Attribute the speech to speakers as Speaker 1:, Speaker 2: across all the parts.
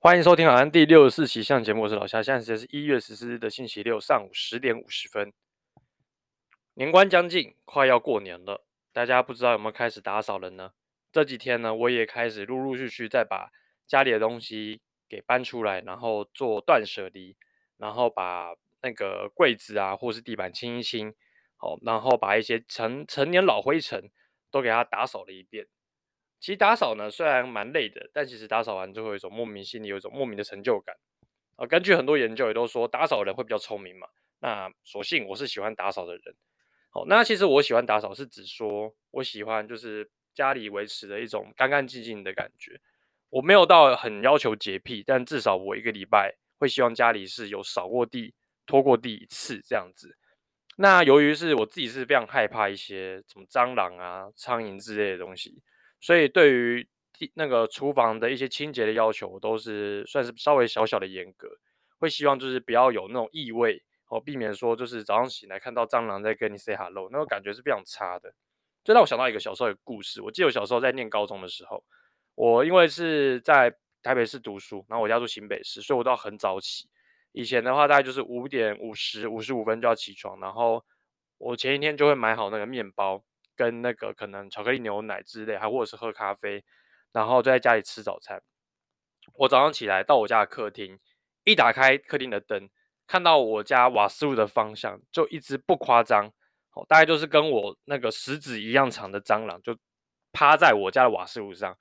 Speaker 1: 欢迎收听好像第六十四期相声节目，我是老夏。现在时间是一月十四日的星期六上午十点五十分。年关将近，快要过年了，大家不知道有没有开始打扫了呢？这几天呢，我也开始陆陆续续在把家里的东西给搬出来，然后做断舍离，然后把那个柜子啊，或是地板清一清，好，然后把一些陈陈年老灰尘都给它打扫了一遍。其实打扫呢，虽然蛮累的，但其实打扫完之后有一种莫名心里有一种莫名的成就感啊。根据很多研究也都说，打扫的人会比较聪明嘛。那所幸我是喜欢打扫的人。好，那其实我喜欢打扫是指说我喜欢就是家里维持的一种干干净净的感觉。我没有到很要求洁癖，但至少我一个礼拜会希望家里是有扫过地、拖过地一次这样子。那由于是我自己是非常害怕一些什么蟑螂啊、苍蝇之类的东西。所以对于那个厨房的一些清洁的要求，我都是算是稍微小小的严格，会希望就是不要有那种异味，哦，避免说就是早上醒来看到蟑螂在跟你 say hello，那种感觉是非常差的。这让我想到一个小时候的故事，我记得我小时候在念高中的时候，我因为是在台北市读书，然后我家住新北市，所以我都要很早起。以前的话大概就是五点五十、五十五分就要起床，然后我前一天就会买好那个面包。跟那个可能巧克力牛奶之类，还或者是喝咖啡，然后就在家里吃早餐。我早上起来到我家的客厅，一打开客厅的灯，看到我家瓦斯炉的方向，就一只不夸张，哦，大概就是跟我那个食指一样长的蟑螂，就趴在我家的瓦斯炉上。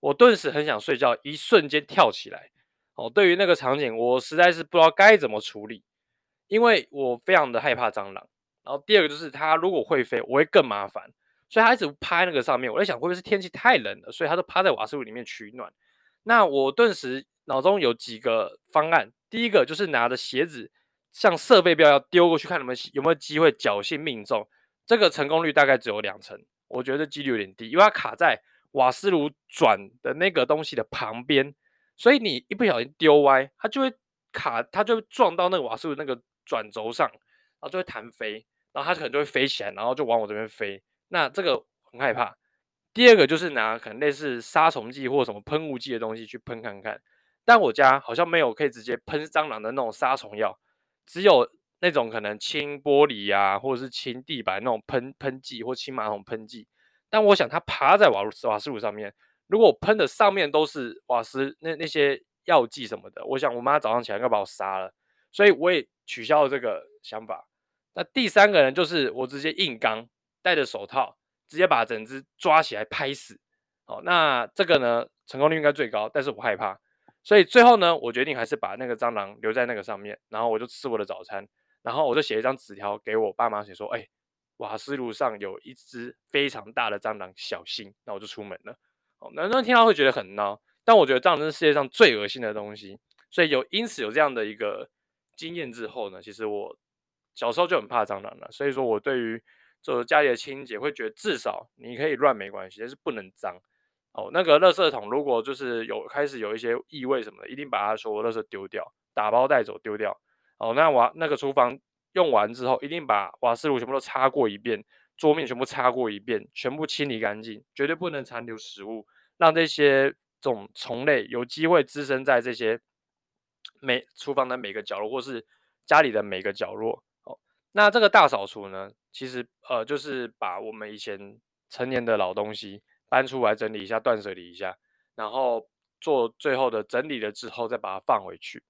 Speaker 1: 我顿时很想睡觉，一瞬间跳起来。哦，对于那个场景，我实在是不知道该怎么处理，因为我非常的害怕蟑螂。然后第二个就是它如果会飞，我会更麻烦。所以他一直趴在那个上面，我在想会不会是天气太冷了，所以他都趴在瓦斯炉里面取暖。那我顿时脑中有几个方案，第一个就是拿着鞋子像设备标要丢过去，看有没有有没有机会侥幸命中。这个成功率大概只有两成，我觉得几率有点低，因为它卡在瓦斯炉转的那个东西的旁边，所以你一不小心丢歪，它就会卡，它就撞到那个瓦斯炉那个转轴上，然后就会弹飞，然后它可能就会飞起来，然后就往我这边飞。那这个很害怕。第二个就是拿可能类似杀虫剂或什么喷雾剂的东西去喷看看，但我家好像没有可以直接喷蟑螂的那种杀虫药，只有那种可能清玻璃呀、或者是清地板那种喷喷剂或清马桶喷剂。但我想它爬在瓦瓦斯炉上面，如果我喷的上面都是瓦斯那那些药剂什么的，我想我妈早上起来要把我杀了，所以我也取消了这个想法。那第三个人就是我直接硬刚。戴着手套，直接把整只抓起来拍死。好，那这个呢，成功率应该最高，但是我害怕，所以最后呢，我决定还是把那个蟑螂留在那个上面，然后我就吃我的早餐，然后我就写一张纸条给我爸妈，写说，哎，瓦斯炉上有一只非常大的蟑螂，小心。那我就出门了。哦，很多人听到会觉得很闹，但我觉得蟑螂是世界上最恶心的东西，所以有因此有这样的一个经验之后呢，其实我小时候就很怕蟑螂了，所以说我对于。做家里的清洁，会觉得至少你可以乱没关系，但是不能脏哦。那个垃圾桶如果就是有开始有一些异味什么的，一定把它所有垃圾丢掉，打包带走丢掉。哦，那瓦那个厨房用完之后，一定把瓦斯炉全部都擦过一遍，桌面全部擦过一遍，全部清理干净，绝对不能残留食物，让这些种虫类有机会滋生在这些每厨房的每个角落，或是家里的每个角落。哦，那这个大扫除呢？其实，呃，就是把我们以前成年的老东西搬出来整理一下，断舍离一下，然后做最后的整理了之后，再把它放回去。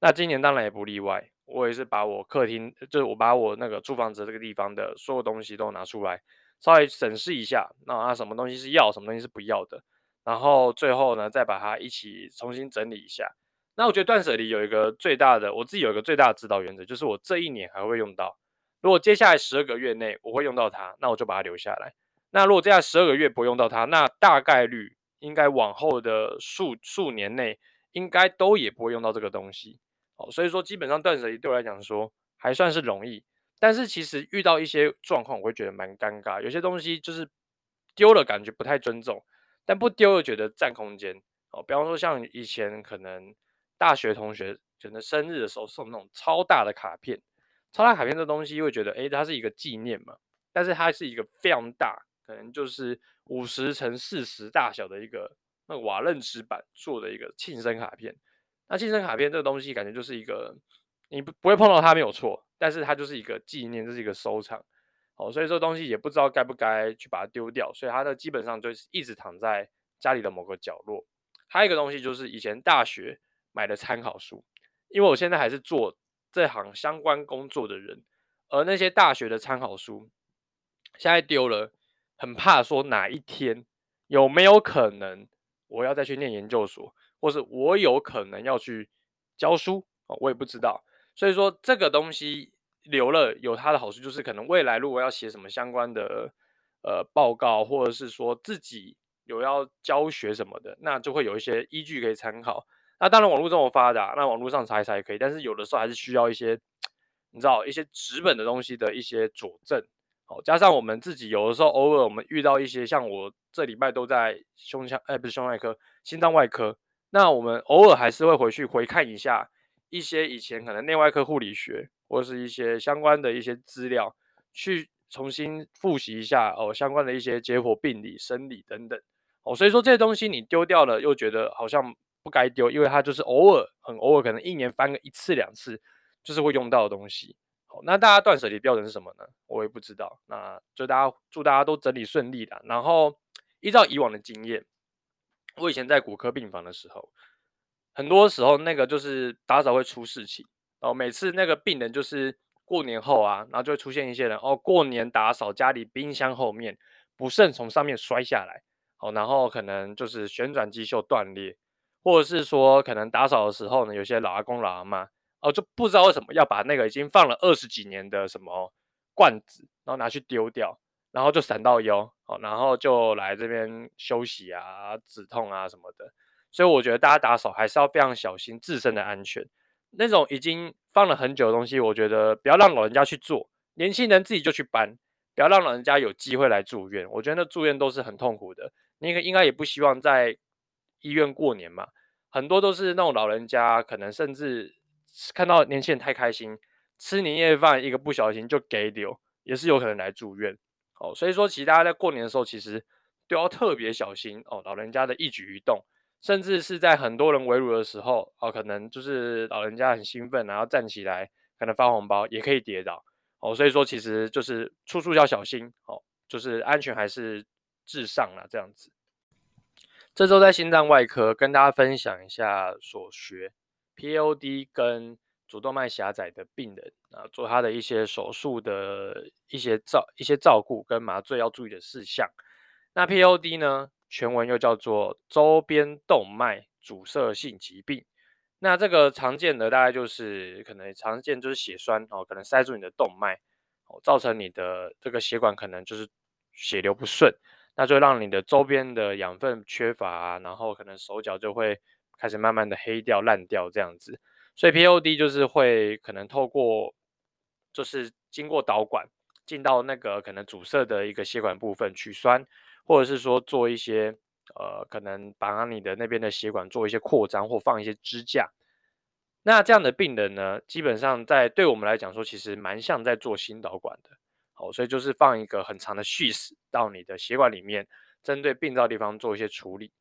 Speaker 1: 那今年当然也不例外，我也是把我客厅，就是我把我那个租房子这个地方的所有东西都拿出来，稍微审视一下，那啊什么东西是要，什么东西是不要的，然后最后呢，再把它一起重新整理一下。那我觉得断舍离有一个最大的，我自己有一个最大的指导原则，就是我这一年还会用到。如果接下来十二个月内我会用到它，那我就把它留下来。那如果接下来十二个月不用到它，那大概率应该往后的数数年内应该都也不会用到这个东西。哦，所以说基本上断舍离对我来讲说还算是容易，但是其实遇到一些状况我会觉得蛮尴尬。有些东西就是丢了感觉不太尊重，但不丢又觉得占空间。哦，比方说像以前可能大学同学可能生日的时候送那种超大的卡片。超大卡片这东西会觉得，诶，它是一个纪念嘛，但是它是一个非常大，可能就是五十乘四十大小的一个那个瓦楞纸板做的一个庆生卡片，那庆生卡片这个东西，感觉就是一个你不不会碰到它没有错，但是它就是一个纪念，这是一个收藏。哦，所以说东西也不知道该不该去把它丢掉，所以它的基本上就是一直躺在家里的某个角落。还有一个东西就是以前大学买的参考书，因为我现在还是做这行相关工作的人，而那些大学的参考书现在丢了，很怕说哪一天有没有可能我要再去念研究所，或是我有可能要去教书，我也不知道。所以说这个东西。留了有它的好处，就是可能未来如果要写什么相关的呃报告，或者是说自己有要教学什么的，那就会有一些依据可以参考。那当然网络这么发达，那网络上查一查也可以，但是有的时候还是需要一些你知道一些纸本的东西的一些佐证。好，加上我们自己有的时候偶尔我们遇到一些像我这礼拜都在胸腔，哎不是胸外科，心脏外科，那我们偶尔还是会回去回看一下一些以前可能内外科护理学。或是一些相关的一些资料，去重新复习一下哦，相关的一些解剖病理、生理等等哦，所以说这些东西你丢掉了，又觉得好像不该丢，因为它就是偶尔很偶尔，可能一年翻个一次两次，就是会用到的东西。好，那大家断舍离标准是什么呢？我也不知道。那就大家祝大家都整理顺利啦。然后依照以往的经验，我以前在骨科病房的时候，很多时候那个就是打扫会出事情。哦，每次那个病人就是过年后啊，然后就会出现一些人哦，过年打扫家里冰箱后面不慎从上面摔下来，哦，然后可能就是旋转机袖断裂，或者是说可能打扫的时候呢，有些老阿公老阿妈哦，就不知道为什么要把那个已经放了二十几年的什么罐子，然后拿去丢掉，然后就闪到腰，哦，然后就来这边休息啊、止痛啊什么的，所以我觉得大家打扫还是要非常小心自身的安全。那种已经放了很久的东西，我觉得不要让老人家去做，年轻人自己就去搬，不要让老人家有机会来住院。我觉得那住院都是很痛苦的，你应该也不希望在医院过年嘛。很多都是那种老人家，可能甚至看到年轻人太开心，吃年夜饭一个不小心就给丢，也是有可能来住院。哦，所以说其实大家在过年的时候，其实都要特别小心哦，老人家的一举一动。甚至是在很多人围炉的时候，哦，可能就是老人家很兴奋，然后站起来，可能发红包也可以跌倒，哦，所以说其实就是处处要小心，哦，就是安全还是至上啦，这样子。这周在心脏外科跟大家分享一下所学，POD 跟主动脉狭窄的病人啊，做他的一些手术的一些照一些照顾跟麻醉要注意的事项。那 POD 呢？全文又叫做周边动脉阻塞性疾病，那这个常见的大概就是可能常见就是血栓哦，可能塞住你的动脉哦，造成你的这个血管可能就是血流不顺，那就让你的周边的养分缺乏啊，然后可能手脚就会开始慢慢的黑掉烂掉这样子，所以 P O D 就是会可能透过就是经过导管进到那个可能阻塞的一个血管部分取栓。或者是说做一些呃，可能把你的那边的血管做一些扩张，或放一些支架。那这样的病人呢，基本上在对我们来讲说，其实蛮像在做心导管的。哦，所以就是放一个很长的叙事到你的血管里面，针对病灶地方做一些处理。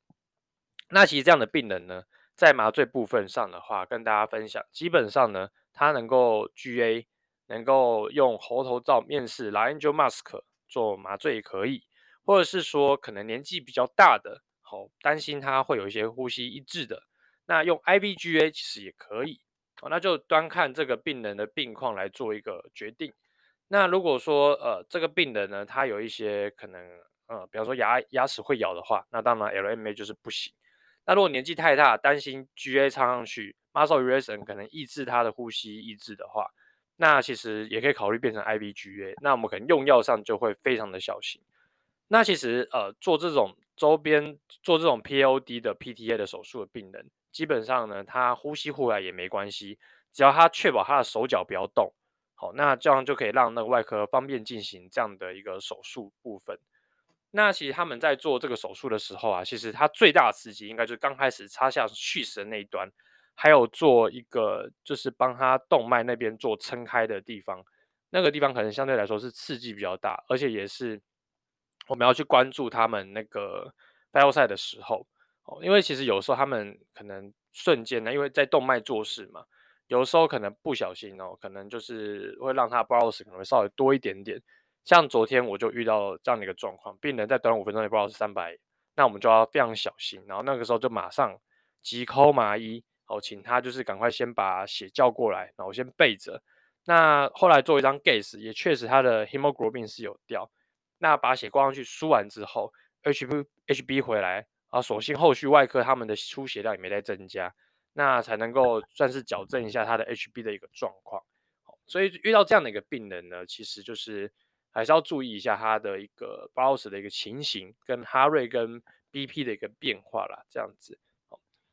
Speaker 1: 那其实这样的病人呢，在麻醉部分上的话，跟大家分享，基本上呢，他能够 GA，能够用喉头罩面式 Laryngeal Mask 做麻醉也可以。或者是说，可能年纪比较大的，好担心他会有一些呼吸抑制的，那用 IVGA 其实也可以，哦，那就端看这个病人的病况来做一个决定。那如果说呃这个病人呢，他有一些可能呃，比方说牙牙齿会咬的话，那当然 LMA 就是不行。那如果年纪太大，担心 GA 插上去，muscle relaxant 可能抑制他的呼吸抑制的话，那其实也可以考虑变成 IVGA。那我们可能用药上就会非常的小心。那其实呃，做这种周边做这种 POD 的 PTA 的手术的病人，基本上呢，他呼吸呼来也没关系，只要他确保他的手脚不要动，好，那这样就可以让那个外科方便进行这样的一个手术部分。那其实他们在做这个手术的时候啊，其实他最大的刺激应该就是刚开始插下去时的那一端，还有做一个就是帮他动脉那边做撑开的地方，那个地方可能相对来说是刺激比较大，而且也是。我们要去关注他们那个 vital sign 的时候，哦，因为其实有时候他们可能瞬间呢，因为在动脉做事嘛，有时候可能不小心哦，可能就是会让他 browse 可能会稍微多一点点。像昨天我就遇到这样的一个状况，病人在短五分钟内 browse 三百，那我们就要非常小心，然后那个时候就马上急 call 麻医，哦，请他就是赶快先把血叫过来，然后先备着。那后来做一张 Gas，也确实他的 hemoglobin 是有掉。那把血挂上去输完之后，HB HB 回来啊，所幸后续外科他们的出血量也没再增加，那才能够算是矫正一下他的 HB 的一个状况。所以遇到这样的一个病人呢，其实就是。还是要注意一下他的一个 browse 的一个情形，跟哈瑞跟 BP 的一个变化啦，这样子。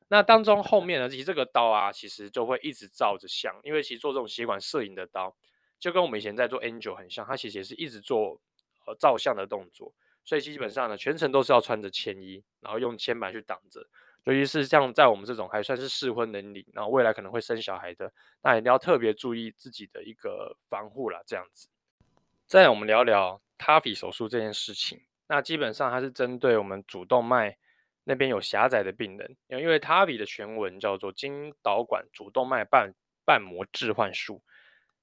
Speaker 1: 那当中后面呢，其实这个刀啊，其实就会一直照着像，因为其实做这种血管摄影的刀，就跟我们以前在做 angel 很像，它其实也是一直做呃照相的动作，所以基本上呢，全程都是要穿着铅衣，然后用铅板去挡着。尤其是像在我们这种还算是适婚年龄，然后未来可能会生小孩的，那一定要特别注意自己的一个防护啦，这样子。再我们聊聊 TAVI 手术这件事情。那基本上它是针对我们主动脉那边有狭窄的病人，因为 TAVI 的全文叫做经导管主动脉瓣瓣膜置换术。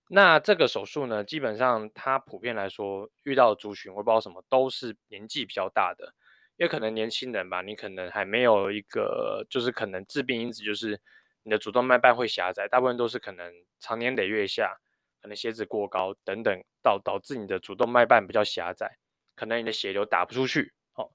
Speaker 1: 那这个手术呢，基本上它普遍来说遇到族群，我不知道什么，都是年纪比较大的，因为可能年轻人吧，你可能还没有一个，就是可能致病因子就是你的主动脉瓣会狭窄，大部分都是可能常年累月下。可能血脂过高等等，导导致你的主动脉瓣比较狭窄，可能你的血流打不出去。哦，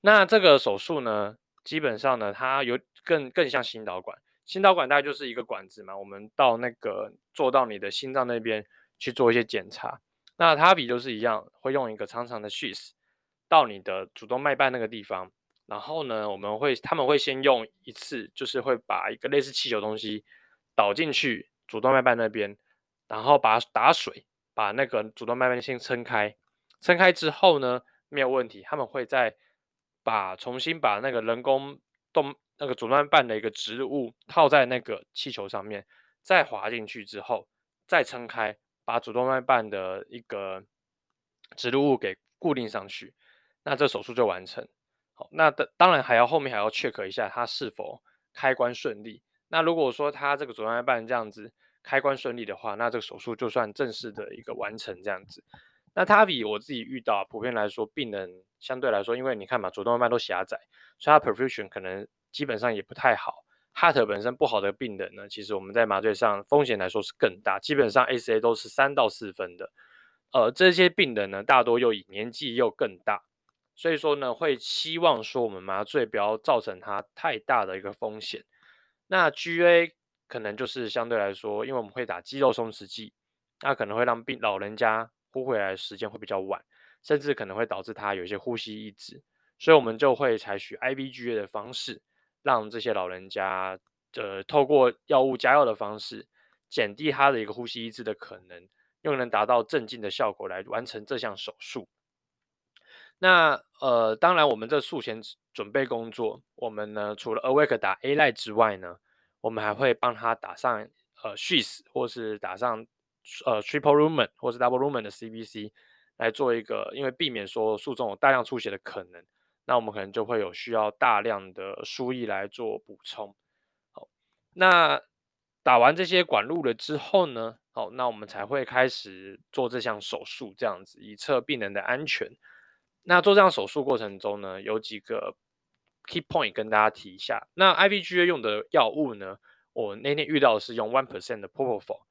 Speaker 1: 那这个手术呢，基本上呢，它有更更像心导管，心导管大概就是一个管子嘛，我们到那个做到你的心脏那边去做一些检查。那它比就是一样，会用一个长长的 sheath 到你的主动脉瓣那个地方，然后呢，我们会他们会先用一次，就是会把一个类似气球东西导进去主动脉瓣那边。然后把打水，把那个主动脉瓣先撑开，撑开之后呢，没有问题，他们会再把重新把那个人工动那个主动脉瓣的一个植入物套在那个气球上面，再滑进去之后，再撑开，把主动脉瓣的一个植入物给固定上去，那这手术就完成。好，那的当然还要后面还要 check 一下它是否开关顺利。那如果说它这个主动脉瓣这样子。开关顺利的话，那这个手术就算正式的一个完成这样子。那 TAVI 我自己遇到，普遍来说，病人相对来说，因为你看嘛，主动脉瓣都狭窄，所以它 perfusion 可能基本上也不太好。Heart 本身不好的病人呢，其实我们在麻醉上风险来说是更大，基本上 ACA 都是三到四分的。呃，这些病人呢，大多又以年纪又更大，所以说呢，会希望说我们麻醉不要造成他太大的一个风险。那 GA。可能就是相对来说，因为我们会打肌肉松弛剂，那可能会让病老人家呼回来的时间会比较晚，甚至可能会导致他有一些呼吸抑制，所以我们就会采取 IVGA 的方式，让这些老人家呃透过药物加药的方式，减低他的一个呼吸抑制的可能，又能达到镇静的效果来完成这项手术。那呃，当然我们这术前准备工作，我们呢除了 Awake 打 A-Light 之外呢。我们还会帮他打上呃 sheath 或是打上呃 triple lumen 或是 double lumen 的 CVC 来做一个，因为避免说术中有大量出血的可能，那我们可能就会有需要大量的输液来做补充。好，那打完这些管路了之后呢，好，那我们才会开始做这项手术，这样子以测病人的安全。那做这样手术过程中呢，有几个。Key point 跟大家提一下，那 IVGA 用的药物呢，我那天遇到是用 one percent 的 propofol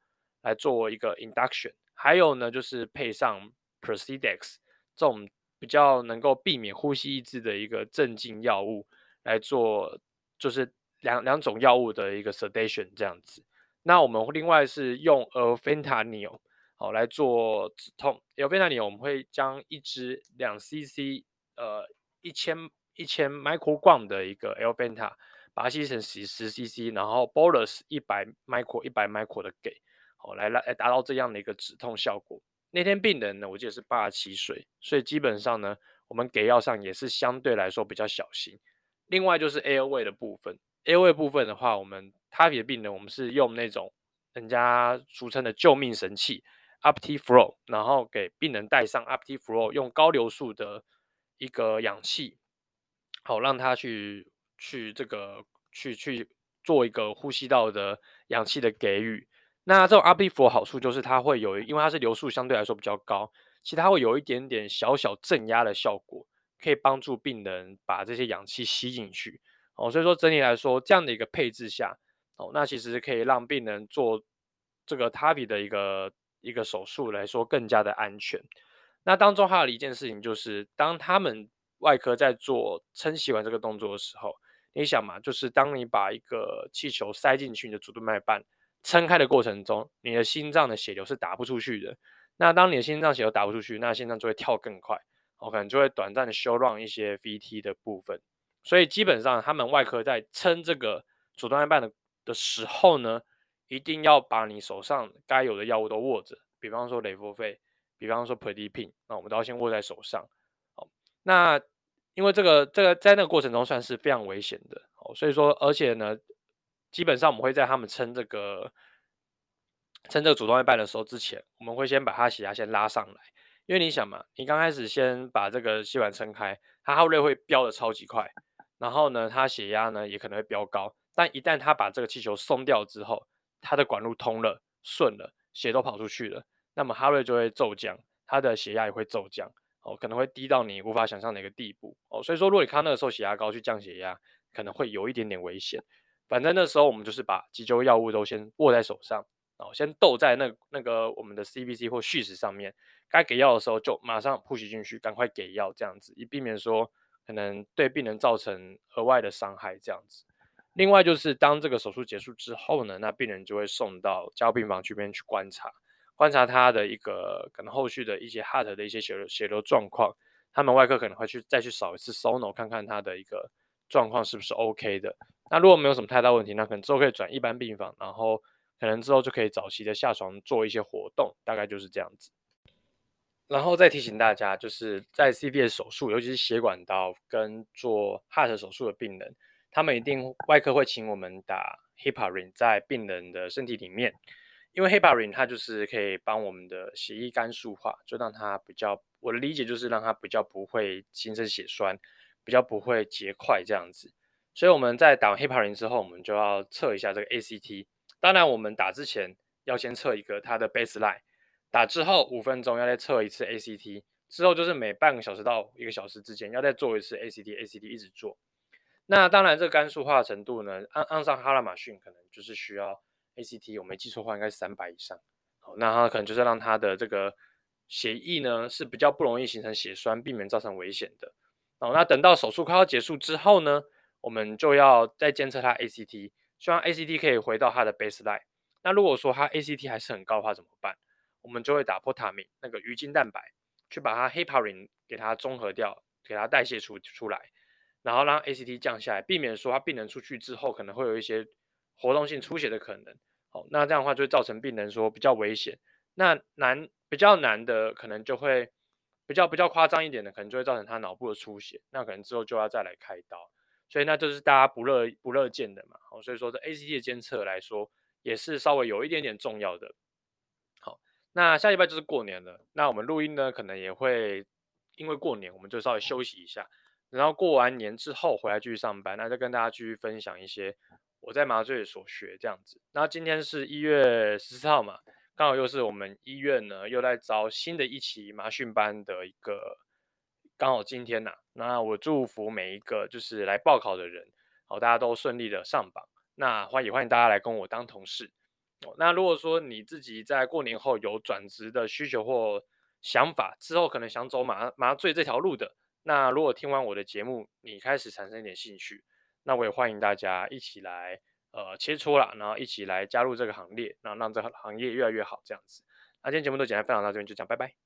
Speaker 1: 来做一个 induction，还有呢就是配上 p r o c e d e x 这种比较能够避免呼吸抑制的一个镇静药物来做，就是两两种药物的一个 sedation 这样子。那我们另外是用 a Fentanyl 好来做止痛，Fentanyl 我们会将一支两 cc 呃一千。一千 microgram 的一个 L-Fentanyl，把它吸成十十 cc，然后 bolus 一百 micro 一百 micro 的给，好来来来达到这样的一个止痛效果。那天病人呢，我记得是八十七岁，所以基本上呢，我们给药上也是相对来说比较小心。另外就是 airway 的部分，airway 部分的话，我们 TAVI 的病人，我们是用那种人家俗称的救命神器 Optiflow，然后给病人戴上 Optiflow，用高流速的一个氧气。好，让他去去这个去去做一个呼吸道的氧气的给予。那这种 UpT Flow 好处就是它会有，因为它是流速相对来说比较高，其实它会有一点点小小镇压的效果，可以帮助病人把这些氧气吸进去。哦，所以说整体来说，这样的一个配置下，哦，那其实可以让病人做这个 TAVI 的一个一个手术来说更加的安全。那当中还有一件事情就是，当他们外科在做撑血管这个动作的时候，你想嘛，就是当你把一个气球塞进去你的主动脉瓣。撑开的过程中，你的心脏的血流是打不出去的。那当你的心脏血流打不出去，那心脏就会跳更快，我可能就会短暂的休让一些 VT 的部分。所以基本上，他们外科在撑这个主动脉瓣的的时候呢，一定要把你手上该有的药物都握着，比方说雷佛费，比方说 prednisone，那我们都要先握在手上。好，那因为这个这个在那个过程中算是非常危险的，哦，所以说而且呢。基本上我们会在他们撑这个撑这个主动脉瓣的时候之前，我们会先把他血压先拉上来，因为你想嘛，你刚开始先把这个血管撑开，他哈瑞会飙的超级快，然后呢，他血压呢也可能会飙高，但一旦他把这个气球松掉之后，他的管路通了，顺了，血都跑出去了，那么哈瑞就会骤降，他的血压也会骤降，哦，可能会低到你无法想象的一个地步，哦，所以说如果你看那个时候血压高去降血压，可能会有一点点危险。反正那时候我们就是把急救药物都先握在手上，然后先斗在那那个我们的 CVC 或蓄势上面，该给药的时候就马上 push 进去，赶快给药，这样子以避免说可能对病人造成额外的伤害这样子。另外就是当这个手术结束之后呢，那病人就会送到加护病房这边去观察，观察他的一个可能后续的一些 heart 的一些血流血流状况，他们外科可能会去再去扫一次 sono，看看他的一个状况是不是 OK 的。那如果没有什么太大问题，那可能之后可以转一般病房，然后可能之后就可以早期的下床做一些活动，大概就是这样子。然后再提醒大家，就是在 CVS 手术，尤其是血管刀跟做 heart 手术的病人，他们一定外科会请我们打 heparin 在病人的身体里面，因为 heparin 它就是可以帮我们的血液肝素化，就让它比较，我的理解就是让它比较不会形成血栓，比较不会结块这样子。所以我们在打完 heparin 之后，我们就要测一下这个 ACT。当然，我们打之前要先测一个它的 baseline，打之后五分钟要再测一次 ACT，之后就是每半个小时到一个小时之间要再做一次 ACT，ACT 一直做。那当然，这个干肃化程度呢，按按上哈拉马逊可能就是需要 ACT，我没记错的话应该是三百以上。好，那它可能就是让它的这个血液呢是比较不容易形成血栓，避免造成危险的。好，那等到手术快要结束之后呢，我们就要再监测它 ACT，希望 ACT 可以回到它的 baseline。那如果说它 ACT 还是很高的话怎么办？我们就会打破塔米那个鱼精蛋白，去把它 heparin 给它中和掉，给它代谢出出来，然后让 ACT 降下来，避免说它病人出去之后可能会有一些活动性出血的可能。好，那这样的话就会造成病人说比较危险。那难比较难的可能就会比较比较夸张一点的，可能就会造成他脑部的出血，那可能之后就要再来开刀。所以那就是大家不乐不乐见的嘛，好，所以说这 ACT 的监测来说也是稍微有一点点重要的。好，那下礼拜就是过年了，那我们录音呢可能也会因为过年，我们就稍微休息一下，然后过完年之后回来继续上班，那再跟大家继续分享一些我在麻醉所学这样子。那今天是一月十四号嘛，刚好又是我们医院呢又在招新的一期麻训班的一个。刚好今天呐、那我祝福每一个就是来报考的人，好，大家都顺利的上榜。那欢迎欢迎大家来跟我当同事。那如果说你自己在过年后有转职的需求或想法，之后可能想走麻麻醉这条路的，那如果听完我的节目，你开始产生一点兴趣，那我也欢迎大家一起来呃切磋啦，然后一起来加入这个行列，然后让这个行业越来越好这样子。那今天节目都简单分享到这边，就这样，拜拜。